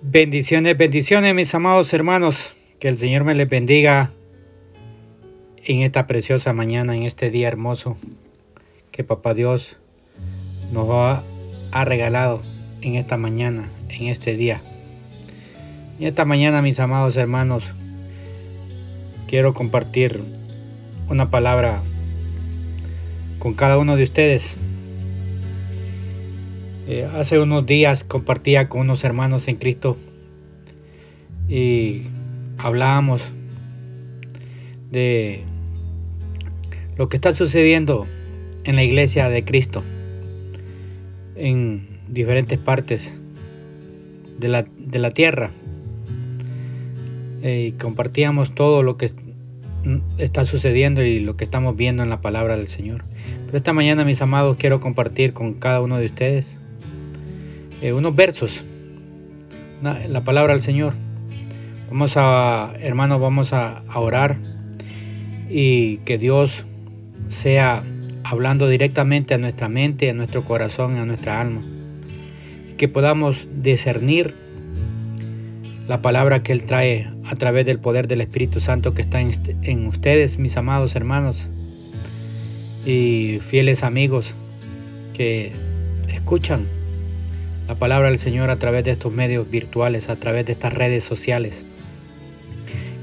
Bendiciones, bendiciones mis amados hermanos. Que el Señor me les bendiga en esta preciosa mañana, en este día hermoso que Papá Dios nos ha, regalado en esta mañana, en este día. Y esta mañana mis amados hermanos, quiero compartir una palabra con cada uno de ustedes. Eh, hace unos días compartía con unos hermanos en Cristo y hablábamos de lo que está sucediendo en la iglesia de Cristo en diferentes partes de la, de la tierra. Eh, y compartíamos todo lo que está sucediendo y lo que estamos viendo en la palabra del Señor. Pero esta mañana, mis amados, quiero compartir con cada uno de ustedes eh, unos versos, la palabra del Señor. Vamos a, hermanos, vamos a, orar y que Dios sea hablando directamente a nuestra mente, a nuestro corazón, a nuestra alma. que podamos discernir la palabra que Él trae a través del poder del Espíritu Santo que está en, en ustedes, mis amados hermanos y fieles amigos que escuchan la palabra del Señor a través de estos medios virtuales, a través de estas redes sociales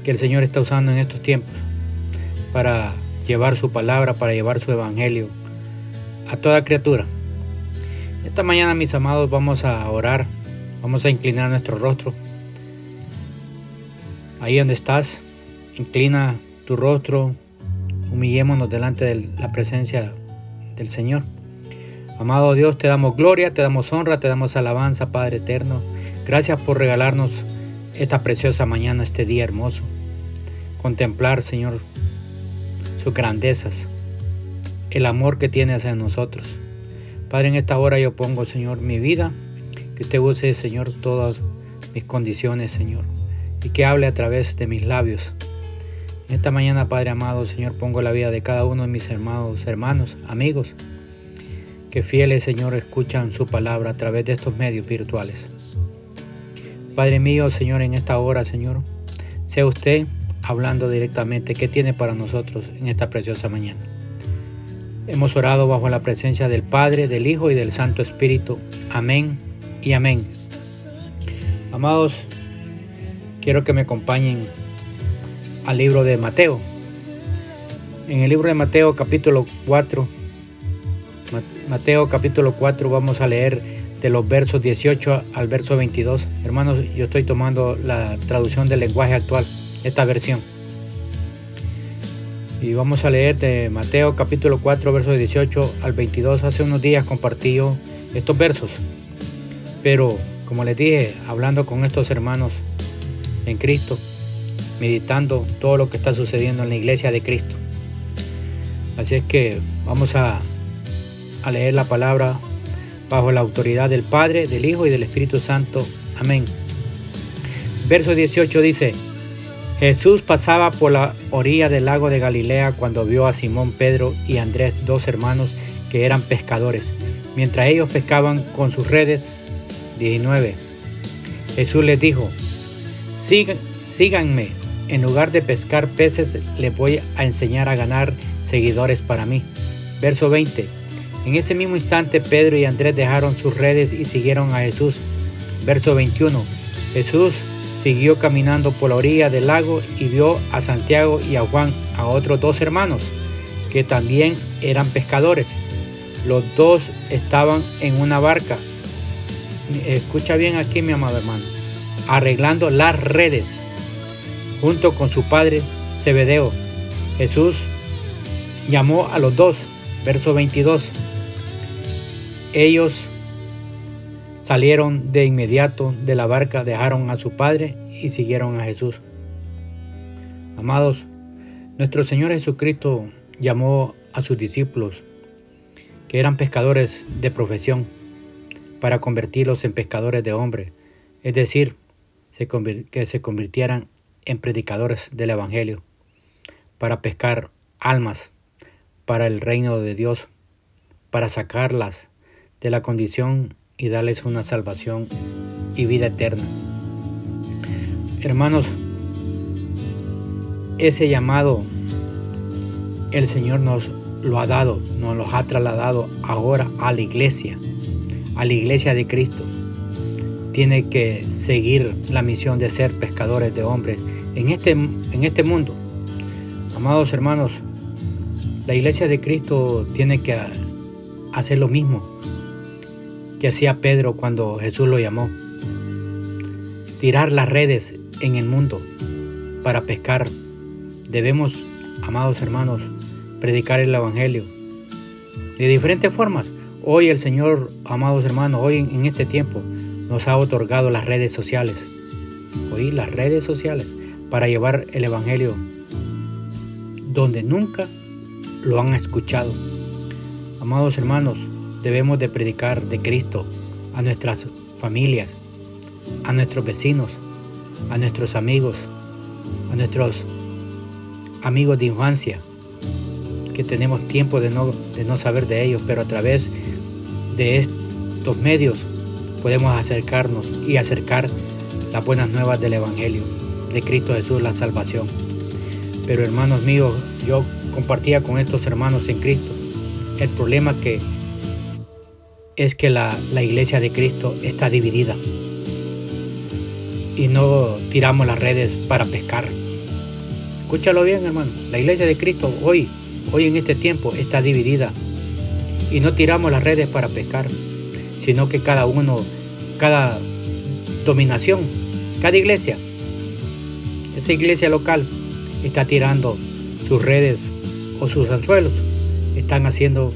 que el Señor está usando en estos tiempos para llevar su palabra, para llevar su evangelio a toda criatura. Esta mañana, mis amados, vamos a orar, vamos a inclinar nuestro rostro. Ahí donde estás, inclina tu rostro, humillémonos delante de la presencia del Señor. Amado Dios, te damos gloria, te damos honra, te damos alabanza, Padre eterno. Gracias por regalarnos esta preciosa mañana, este día hermoso. Contemplar, Señor, sus grandezas, el amor que tiene hacia nosotros. Padre, en esta hora yo pongo, Señor, mi vida, que usted use, Señor, todas mis condiciones, Señor, y que hable a través de mis labios. En esta mañana, Padre amado, Señor, pongo la vida de cada uno de mis hermanos, hermanos, amigos, que fieles, Señor, escuchan su palabra a través de estos medios virtuales. Padre mío, Señor, en esta hora, Señor, sea usted hablando directamente qué tiene para nosotros en esta preciosa mañana. Hemos orado bajo la presencia del Padre, del Hijo y del Santo Espíritu. Amén y amén. Amados, quiero que me acompañen al libro de Mateo. En el libro de Mateo capítulo 4, Mateo capítulo 4 vamos a leer de los versos 18 al verso 22. Hermanos, yo estoy tomando la traducción del lenguaje actual, esta versión. Y vamos a leer de Mateo capítulo 4 versos 18 al 22. Hace unos días compartí estos versos. Pero como les dije, hablando con estos hermanos en Cristo, meditando todo lo que está sucediendo en la iglesia de Cristo. Así es que vamos a a leer la palabra bajo la autoridad del Padre, del Hijo y del Espíritu Santo. Amén. Verso 18 dice, Jesús pasaba por la orilla del lago de Galilea cuando vio a Simón, Pedro y Andrés, dos hermanos que eran pescadores, mientras ellos pescaban con sus redes. 19. Jesús les dijo, síganme, en lugar de pescar peces, les voy a enseñar a ganar seguidores para mí. Verso 20. En ese mismo instante Pedro y Andrés dejaron sus redes y siguieron a Jesús. Verso 21. Jesús siguió caminando por la orilla del lago y vio a Santiago y a Juan, a otros dos hermanos, que también eran pescadores. Los dos estaban en una barca. Escucha bien aquí, mi amado hermano. Arreglando las redes junto con su padre Zebedeo. Jesús llamó a los dos. Verso 22. Ellos salieron de inmediato de la barca, dejaron a su padre y siguieron a Jesús. Amados, nuestro Señor Jesucristo llamó a sus discípulos, que eran pescadores de profesión, para convertirlos en pescadores de hombres, es decir, que se convirtieran en predicadores del Evangelio, para pescar almas para el reino de Dios, para sacarlas de la condición y darles una salvación y vida eterna. hermanos, ese llamado el Señor nos lo ha dado, nos lo ha trasladado ahora a la iglesia, a la iglesia de Cristo. Tiene que seguir la misión de ser pescadores de hombres en este, en este mundo. Amados hermanos, la iglesia de Cristo tiene que hacer lo mismo que hacía Pedro cuando Jesús lo llamó. Tirar las redes en el mundo para pescar. Debemos, amados hermanos, predicar el Evangelio de diferentes formas. Hoy el Señor, amados hermanos, hoy en este tiempo nos ha otorgado las redes sociales. Hoy las redes sociales para llevar el Evangelio donde nunca lo han escuchado. Amados hermanos, debemos de predicar de Cristo a nuestras familias, a nuestros vecinos, a nuestros amigos, a nuestros amigos de infancia, que tenemos tiempo de no, de no saber de ellos, pero a través de estos medios podemos acercarnos y acercar las buenas nuevas del Evangelio, de Cristo Jesús, la salvación. Pero hermanos míos, yo compartía con estos hermanos en Cristo el problema que es que la, la iglesia de Cristo está dividida y no tiramos las redes para pescar. Escúchalo bien, hermano. La iglesia de Cristo hoy, hoy en este tiempo, está dividida. Y no tiramos las redes para pescar, sino que cada uno, cada dominación, cada iglesia, esa iglesia local, está tirando sus redes o sus anzuelos. Están haciendo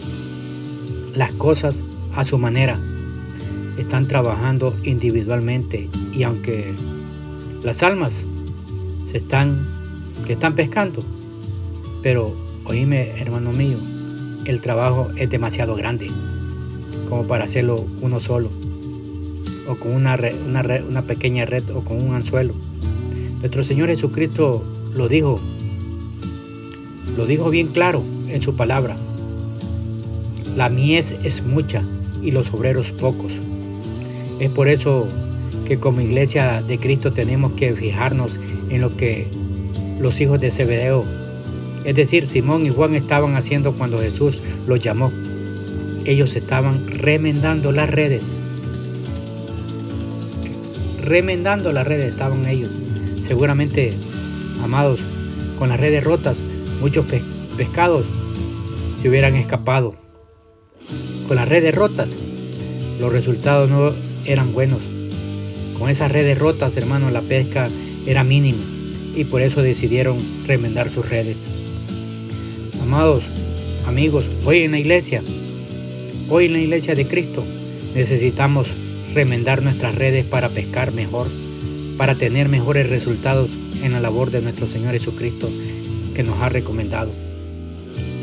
las cosas a su manera. Están trabajando individualmente y aunque las almas se están, están pescando, pero oíme hermano mío, el trabajo es demasiado grande como para hacerlo uno solo o con una, una, una pequeña red o con un anzuelo. Nuestro Señor Jesucristo lo dijo lo dijo bien claro en su palabra. La mies es mucha y los obreros pocos. Es por eso que como iglesia de Cristo tenemos que fijarnos en lo que los hijos de Zebedeo, es decir, Simón y Juan estaban haciendo cuando Jesús los llamó. Ellos estaban remendando las redes. Remendando las redes estaban ellos. Seguramente, amados, con las redes rotas, muchos pescados se hubieran escapado. Con las redes rotas, los resultados no eran buenos. Con esas redes rotas, hermanos, la pesca era mínima y por eso decidieron remendar sus redes. Amados amigos, hoy en la iglesia, hoy en la iglesia de Cristo, necesitamos remendar nuestras redes para pescar mejor, para tener mejores resultados en la labor de nuestro Señor Jesucristo que nos ha recomendado.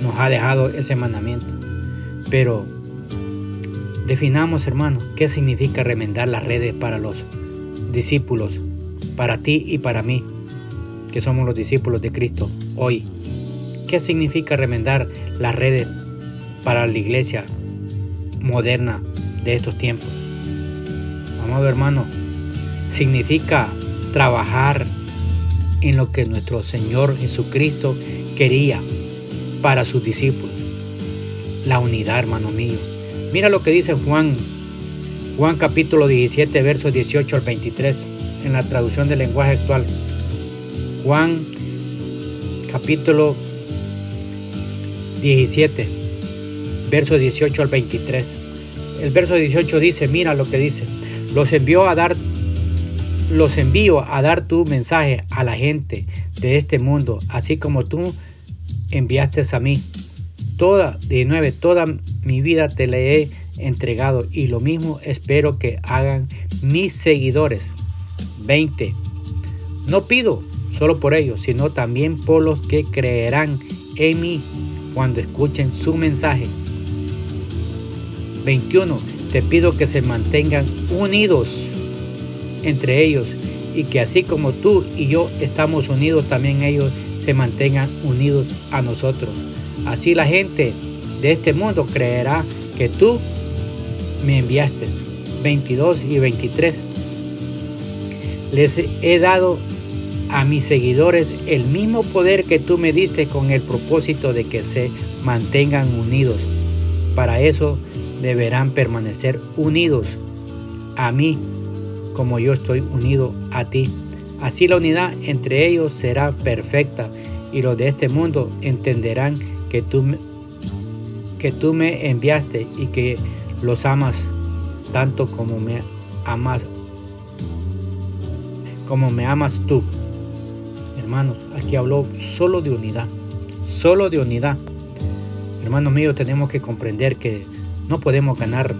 Nos ha dejado ese mandamiento. Pero definamos, hermanos, qué significa remendar las redes para los discípulos, para ti y para mí, que somos los discípulos de Cristo hoy. ¿Qué significa remendar las redes para la iglesia moderna de estos tiempos? Amado hermano, significa trabajar en lo que nuestro Señor Jesucristo quería para sus discípulos. La unidad, hermano mío. Mira lo que dice Juan, Juan capítulo 17, versos 18 al 23, en la traducción del lenguaje actual. Juan capítulo 17, versos 18 al 23. El verso 18 dice, mira lo que dice, los envió a dar los envío a dar tu mensaje a la gente de este mundo, así como tú enviaste a mí. Toda, de nueve, toda mi vida te le he entregado y lo mismo espero que hagan mis seguidores. 20. No pido solo por ellos, sino también por los que creerán en mí cuando escuchen su mensaje. 21. Te pido que se mantengan unidos entre ellos y que así como tú y yo estamos unidos, también ellos se mantengan unidos a nosotros. Así la gente de este mundo creerá que tú me enviaste. 22 y 23. Les he dado a mis seguidores el mismo poder que tú me diste con el propósito de que se mantengan unidos. Para eso deberán permanecer unidos a mí como yo estoy unido a ti. Así la unidad entre ellos será perfecta y los de este mundo entenderán que tú, que tú me enviaste y que los amas tanto como me amas como me amas tú. Hermanos, aquí habló solo de unidad, solo de unidad. Hermanos míos, tenemos que comprender que no podemos ganar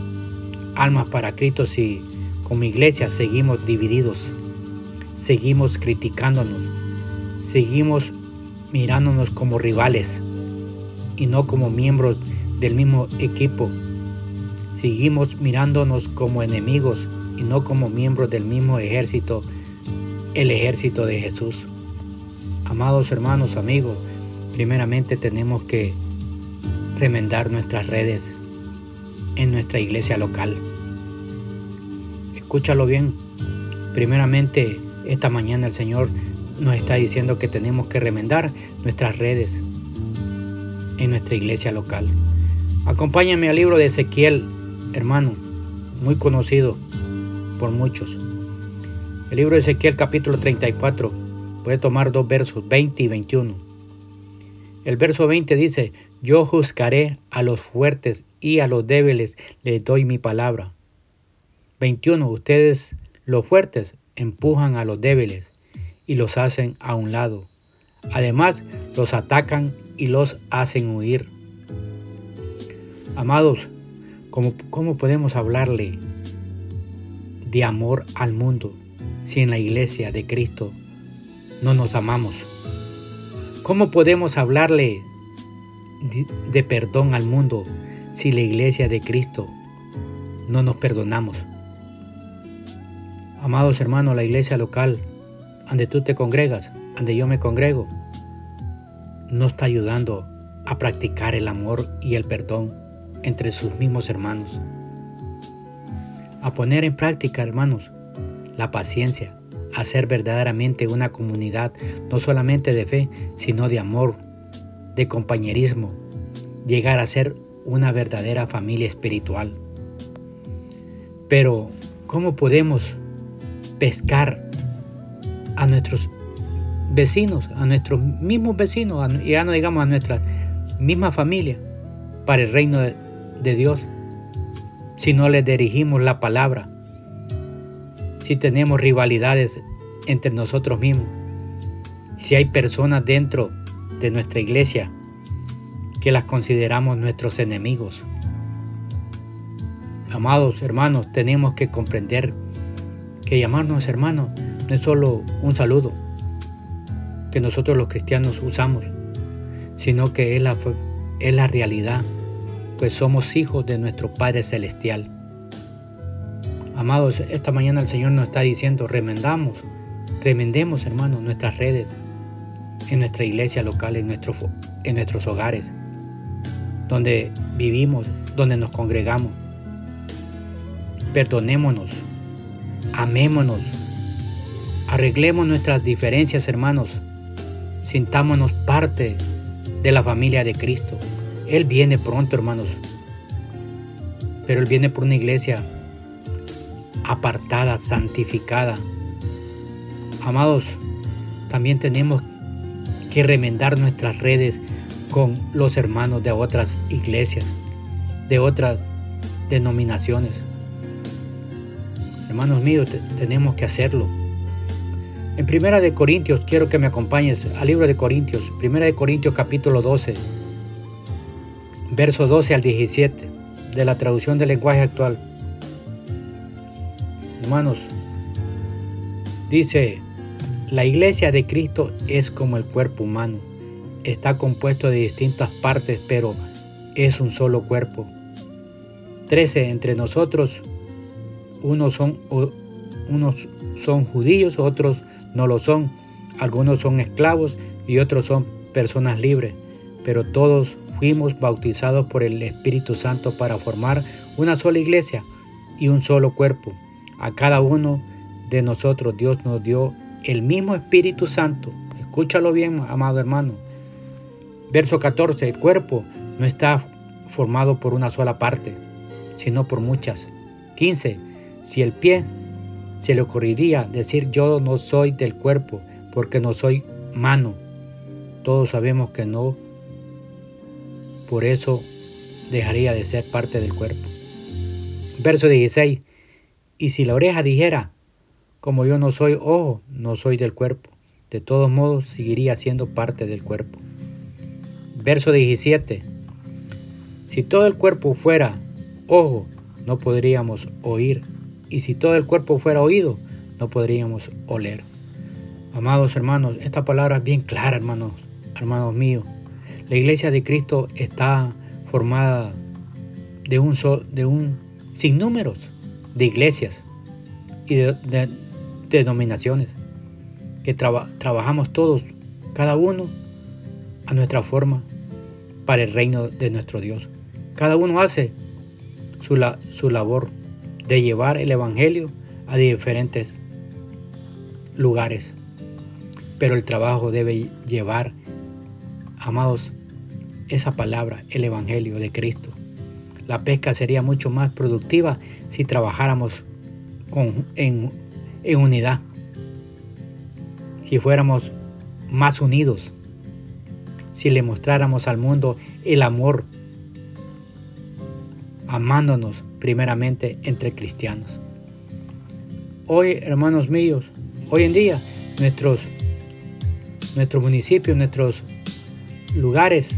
almas para Cristo si como iglesia seguimos divididos, seguimos criticándonos, seguimos mirándonos como rivales y no como miembros del mismo equipo. Seguimos mirándonos como enemigos y no como miembros del mismo ejército, el ejército de Jesús. Amados hermanos, amigos, primeramente tenemos que remendar nuestras redes en nuestra iglesia local. Escúchalo bien. Primeramente, esta mañana el Señor nos está diciendo que tenemos que remendar nuestras redes en nuestra iglesia local. Acompáñame al libro de Ezequiel, hermano, muy conocido por muchos. El libro de Ezequiel capítulo 34. Puede tomar dos versos, 20 y 21. El verso 20 dice, yo juzgaré a los fuertes y a los débiles les doy mi palabra. 21. Ustedes, los fuertes, empujan a los débiles y los hacen a un lado. Además, los atacan y los hacen huir. Amados, ¿cómo, ¿cómo, podemos hablarle de amor al mundo si en la iglesia de Cristo no nos amamos? ¿Cómo podemos hablarle de, perdón al mundo si la iglesia de Cristo no nos perdonamos. Amados hermanos, la iglesia local, donde tú te congregas, donde yo me congrego, no está ayudando a practicar el amor y el perdón entre sus mismos hermanos. A poner en práctica, hermanos, la paciencia, a ser verdaderamente una comunidad no solamente de fe, sino de amor, de compañerismo, llegar a ser una verdadera familia espiritual. Pero, ¿cómo podemos pescar a nuestros vecinos, a nuestros mismos vecinos, y ya no digamos a nuestra misma familia, para el reino de, de Dios, si no les dirigimos la palabra, si tenemos rivalidades entre nosotros mismos, si hay personas dentro de nuestra iglesia que las consideramos nuestros enemigos. Amados hermanos, tenemos que comprender que llamarnos hermanos no es solo un saludo que nosotros los cristianos usamos, sino que es la, es la realidad, pues somos hijos de nuestro Padre Celestial. Amados, esta mañana el Señor nos está diciendo, remendamos, remendemos hermanos nuestras redes, en nuestra iglesia local, en, en nuestros hogares, donde vivimos, donde nos congregamos. Perdonémonos, amémonos, arreglemos nuestras diferencias, hermanos, sintámonos parte de la familia de Cristo. Él viene pronto, hermanos, pero Él viene por una iglesia apartada, santificada. Amados, también tenemos que remendar nuestras redes con los hermanos de otras iglesias, de otras denominaciones. Hermanos míos, tenemos que hacerlo. En Primera de Corintios, quiero que me acompañes al libro de Corintios, Primera de Corintios capítulo 12, verso 12 al 17, de la traducción del lenguaje actual. Hermanos, dice, la iglesia de Cristo es como el cuerpo humano. Está compuesto de distintas partes, pero es un solo cuerpo. Trece entre nosotros, unos son, unos son judíos, otros no lo son. Algunos son esclavos y otros son personas libres. Pero todos fuimos bautizados por el Espíritu Santo para formar una sola iglesia y un solo cuerpo. A cada uno de nosotros Dios nos dio el mismo Espíritu Santo. Escúchalo bien, amado hermano. Verso 14. El cuerpo no está formado por una sola parte, sino por muchas. 15. Si el pie se le ocurriría decir yo no soy del cuerpo porque no soy mano, todos sabemos que no, por eso dejaría de ser parte del cuerpo. Verso 16. Y si la oreja dijera, como yo no soy ojo, no soy del cuerpo, de todos modos seguiría siendo parte del cuerpo. Verso 17. Si todo el cuerpo fuera ojo, no podríamos oír. Y si todo el cuerpo fuera oído, no podríamos oler. Amados hermanos, esta palabra es bien clara, hermanos, hermanos míos. La iglesia de Cristo está formada de un, de un de iglesias y de, denominaciones que trabajamos todos, cada uno a nuestra forma para el reino de nuestro Dios. Cada uno hace su, su labor de llevar el Evangelio a diferentes lugares. Pero el trabajo debe llevar, amados, esa palabra, el Evangelio de Cristo. La pesca sería mucho más productiva si trabajáramos con, en, en unidad, si fuéramos más unidos, si le mostráramos al mundo el amor, amándonos primeramente entre cristianos. Hoy, hermanos míos, hoy en día nuestros, nuestros municipios, nuestros lugares,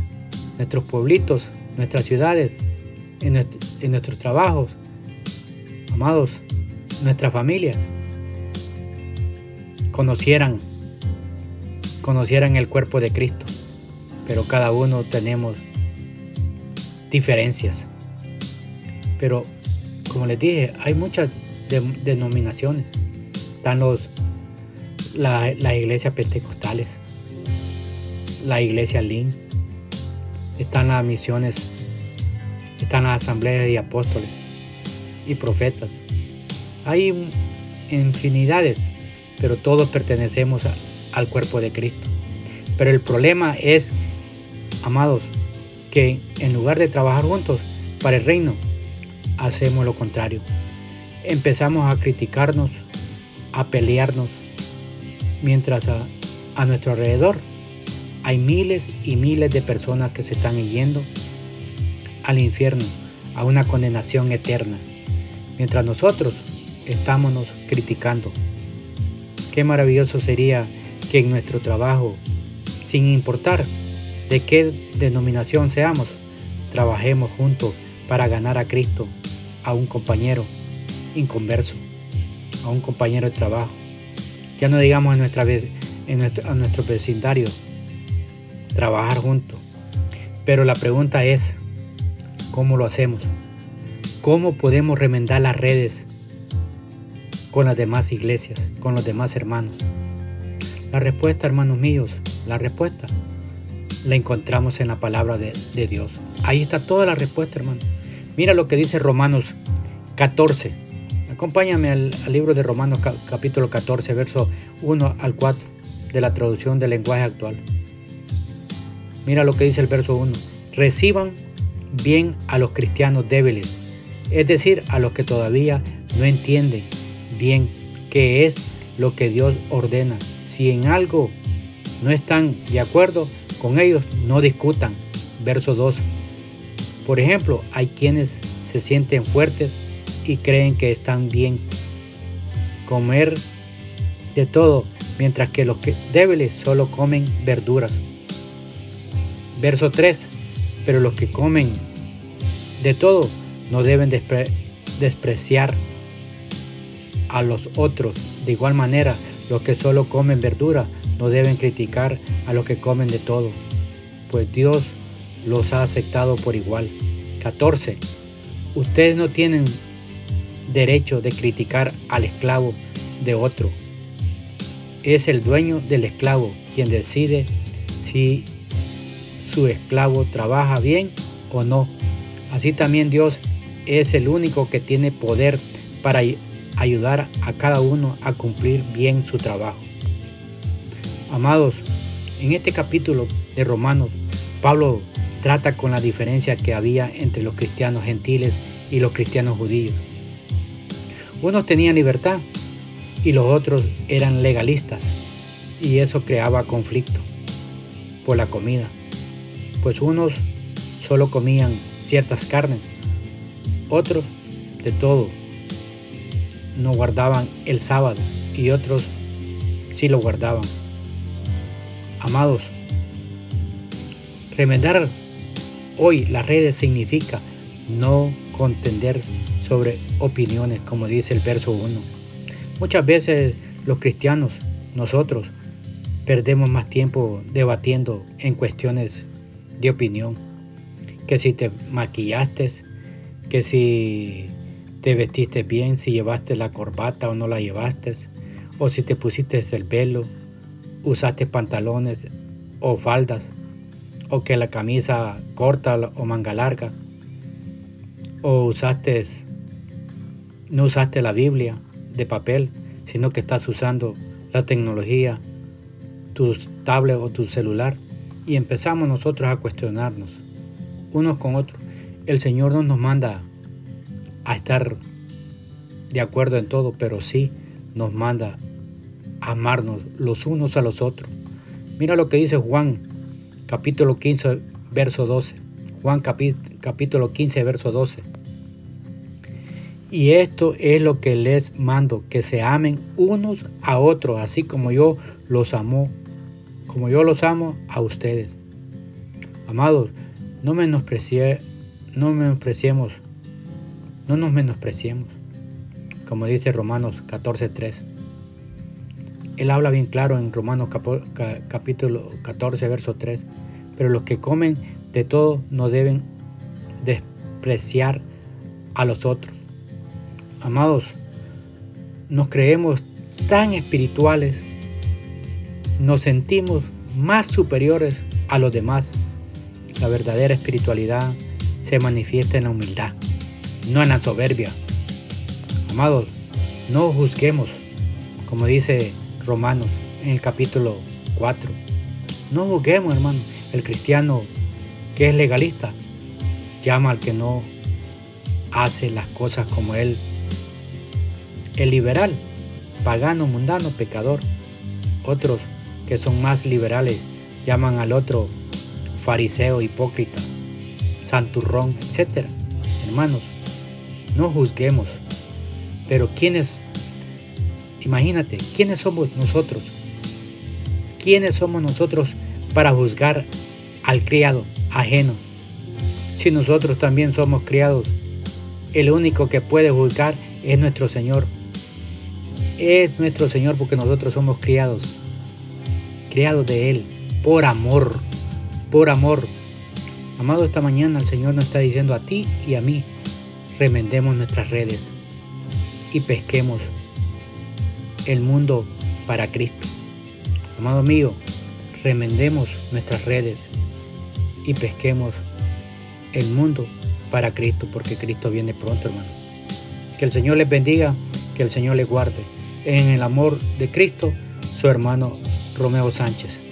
nuestros pueblitos, nuestras ciudades, en, nuestros trabajos, amados, nuestra familia, conocieran, conocieran el cuerpo de Cristo, pero cada uno tenemos diferencias. Pero, como les dije, hay muchas denominaciones. Están los, las iglesias pentecostales, la iglesia Lin, están las misiones están las asambleas de apóstoles y profetas. Hay infinidades, pero todos pertenecemos al cuerpo de Cristo. Pero el problema es, amados, que en lugar de trabajar juntos para el reino, hacemos lo contrario. Empezamos a criticarnos, a pelearnos, mientras a, a nuestro alrededor hay miles y miles de personas que se están yendo al infierno, a una condenación eterna, mientras nosotros estamos criticando. Qué maravilloso sería que en nuestro trabajo, sin importar de qué denominación seamos, trabajemos juntos para ganar a Cristo, a un compañero inconverso, a un compañero de trabajo. Ya no digamos en nuestra en nuestro, a nuestro vecindario, trabajar juntos. Pero la pregunta es, ¿Cómo lo hacemos? ¿Cómo podemos remendar las redes con las demás iglesias, con los demás hermanos? La respuesta, hermanos míos, la respuesta la encontramos en la palabra de, Dios. Ahí está toda la respuesta, hermano. Mira lo que dice Romanos 14. Acompáñame al, libro de Romanos capítulo 14, verso 1 al 4 de la traducción del lenguaje actual. Mira lo que dice el verso 1. Reciban bien a los cristianos débiles, es decir, a los que todavía no entienden bien qué es lo que Dios ordena. Si en algo no están de acuerdo con ellos, no discutan. Verso 2. Por ejemplo, hay quienes se sienten fuertes y creen que están bien. Comer de todo, mientras que los débiles solo comen verduras. Verso 3 pero los que comen de todo no deben despreciar a los otros. De igual manera, los que solo comen verdura no deben criticar a los que comen de todo, pues Dios los ha aceptado por igual. 14. Ustedes no tienen derecho de criticar al esclavo de otro. Es el dueño del esclavo quien decide si su esclavo trabaja bien o no. Así también Dios es el único que tiene poder para ayudar a cada uno a cumplir bien su trabajo. Amados, en este capítulo de Romanos, Pablo trata con la diferencia que había entre los cristianos gentiles y los cristianos judíos. Unos tenían libertad y los otros eran legalistas y eso creaba conflicto por la comida, pues unos solo comían ciertas carnes, otros de todo, no guardaban el sábado y otros sí lo guardaban. Amados, remendar hoy las redes significa no contender sobre opiniones, como dice el verso 1. Muchas veces los cristianos, nosotros, perdemos más tiempo debatiendo en cuestiones de opinión, que si te maquillaste, que si te vestiste bien, si llevaste la corbata o no la llevaste, o si te pusiste el pelo, usaste pantalones o faldas, o que la camisa corta o manga larga, o usaste, no usaste la Biblia de papel, sino que estás usando la tecnología, tu tablet o tu celular, y empezamos nosotros a cuestionarnos unos con otros. El Señor no nos manda a estar de acuerdo en todo, pero sí nos manda a amarnos los unos a los otros. Mira lo que dice Juan, capítulo 15, verso 12. Juan capítulo 15, verso 12. Y esto es lo que les mando, que se amen unos a otros, así como yo los amo, como yo los amo a ustedes. Amados, no menosprecie, no menospreciemos no nos menospreciemos, como dice Romanos 14.3. Él habla bien claro en Romanos capítulo 14, verso 3. Pero los que comen de todo no deben despreciar a los otros. Amados, nos creemos tan espirituales, nos sentimos más superiores a los demás. La verdadera espiritualidad se manifiesta en la humildad no en la soberbia. Amados, no juzguemos, como dice Romanos en el capítulo 4. No juzguemos, hermano. El cristiano que es legalista llama al que no hace las cosas como él. El liberal, pagano, mundano, pecador. Otros que son más liberales llaman al otro fariseo, hipócrita, santurrón, etc. Hermanos, no juzguemos. Pero ¿quiénes? Imagínate, ¿quiénes somos nosotros? ¿Quiénes somos nosotros para juzgar al criado ajeno? Si nosotros también somos criados, el único que puede juzgar es nuestro Señor. Es nuestro Señor porque nosotros somos criados, criados de Él, por amor, por amor. Amado, esta mañana el Señor nos está diciendo a ti y a mí, remendemos nuestras redes y pesquemos el mundo para Cristo. Amado mío, remendemos nuestras redes y pesquemos el mundo para Cristo, porque Cristo viene pronto, hermano. Que el Señor les bendiga, que el Señor les guarde. En el amor de Cristo, su hermano Romeo Sánchez.